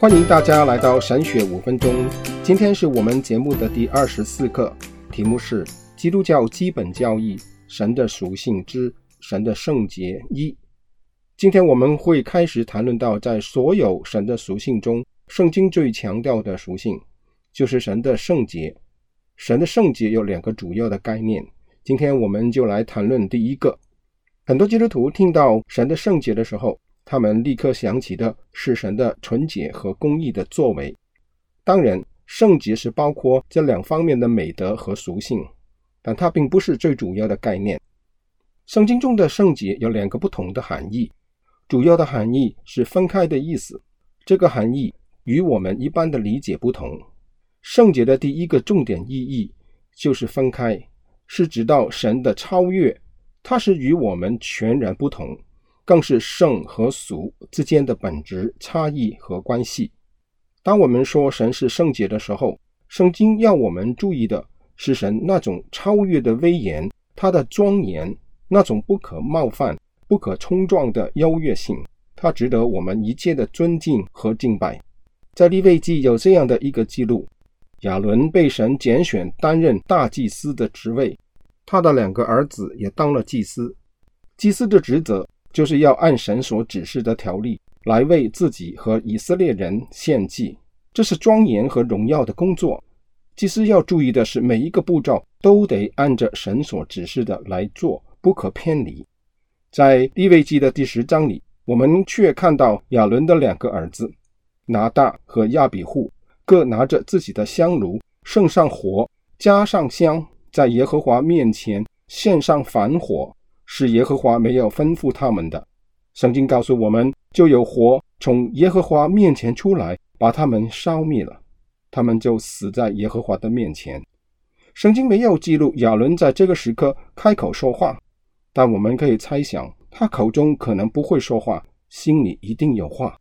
欢迎大家来到神学五分钟。今天是我们节目的第二十四课，题目是《基督教基本教义：神的属性之神的圣洁一》。今天我们会开始谈论到，在所有神的属性中，圣经最强调的属性就是神的圣洁。神的圣洁有两个主要的概念，今天我们就来谈论第一个。很多基督徒听到神的圣洁的时候，他们立刻想起的是神的纯洁和公义的作为。当然，圣洁是包括这两方面的美德和属性，但它并不是最主要的概念。圣经中的圣洁有两个不同的含义，主要的含义是分开的意思。这个含义与我们一般的理解不同。圣洁的第一个重点意义就是分开，是指到神的超越，它是与我们全然不同。更是圣和俗之间的本质差异和关系。当我们说神是圣洁的时候，圣经要我们注意的是神那种超越的威严，他的庄严，那种不可冒犯、不可冲撞的优越性，它值得我们一切的尊敬和敬拜。在利未记有这样的一个记录：亚伦被神拣选担任大祭司的职位，他的两个儿子也当了祭司。祭司的职责。就是要按神所指示的条例来为自己和以色列人献祭，这是庄严和荣耀的工作。祭司要注意的是，每一个步骤都得按着神所指示的来做，不可偏离。在利未记的第十章里，我们却看到亚伦的两个儿子拿大和亚比户各拿着自己的香炉，圣上火，加上香，在耶和华面前献上燔火。是耶和华没有吩咐他们的。圣经告诉我们，就有火从耶和华面前出来，把他们烧灭了，他们就死在耶和华的面前。圣经没有记录亚伦在这个时刻开口说话，但我们可以猜想，他口中可能不会说话，心里一定有话。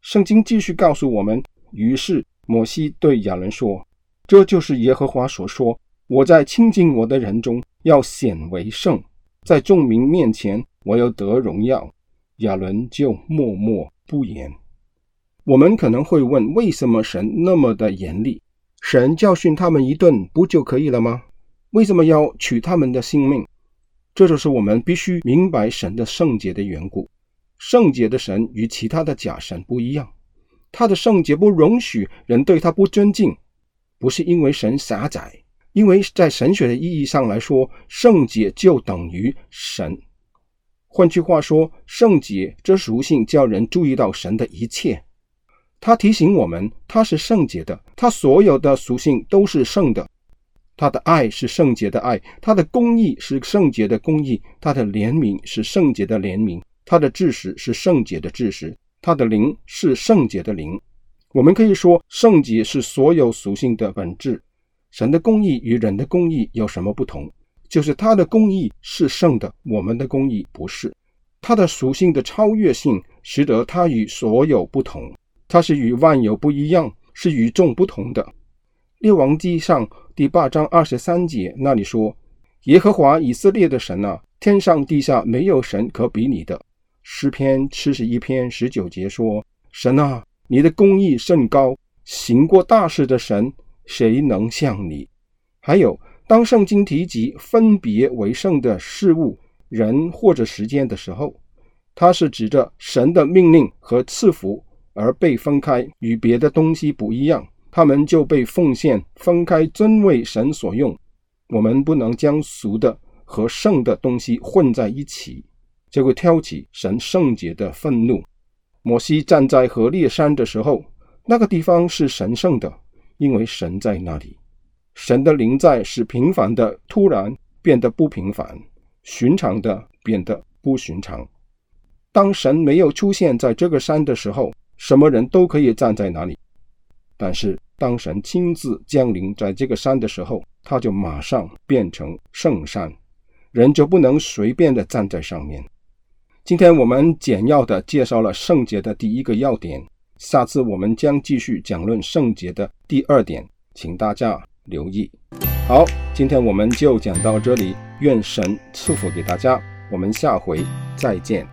圣经继续告诉我们，于是摩西对亚伦说：“这就是耶和华所说，我在亲近我的人中要显为圣。”在众民面前，我要得荣耀。亚伦就默默不言。我们可能会问：为什么神那么的严厉？神教训他们一顿不就可以了吗？为什么要取他们的性命？这就是我们必须明白神的圣洁的缘故。圣洁的神与其他的假神不一样，他的圣洁不容许人对他不尊敬，不是因为神狭窄。因为在神学的意义上来说，圣洁就等于神。换句话说，圣洁这属性叫人注意到神的一切。他提醒我们，他是圣洁的，他所有的属性都是圣的。他的爱是圣洁的爱，他的公义是圣洁的公义，他的怜悯是圣洁的怜悯，他的知识是圣洁的知识，他的灵是圣洁的灵。我们可以说，圣洁是所有属性的本质。神的公义与人的公义有什么不同？就是他的公义是圣的，我们的公义不是。他的属性的超越性，使得他与所有不同。他是与万有不一样，是与众不同的。列王记上第八章二十三节那里说：“耶和华以色列的神啊，天上地下没有神可比拟的。”诗篇七十一篇十九节说：“神啊，你的公义甚高，行过大事的神。”谁能像你？还有，当圣经提及分别为圣的事物、人或者时间的时候，它是指着神的命令和赐福而被分开，与别的东西不一样，他们就被奉献分开，尊为神所用。我们不能将俗的和圣的东西混在一起，就会挑起神圣洁的愤怒。摩西站在何烈山的时候，那个地方是神圣的。因为神在那里，神的临在使平凡的突然变得不平凡，寻常的变得不寻常。当神没有出现在这个山的时候，什么人都可以站在那里。但是当神亲自降临在这个山的时候，他就马上变成圣山，人就不能随便的站在上面。今天我们简要的介绍了圣洁的第一个要点。下次我们将继续讲论圣洁的第二点，请大家留意。好，今天我们就讲到这里，愿神赐福给大家，我们下回再见。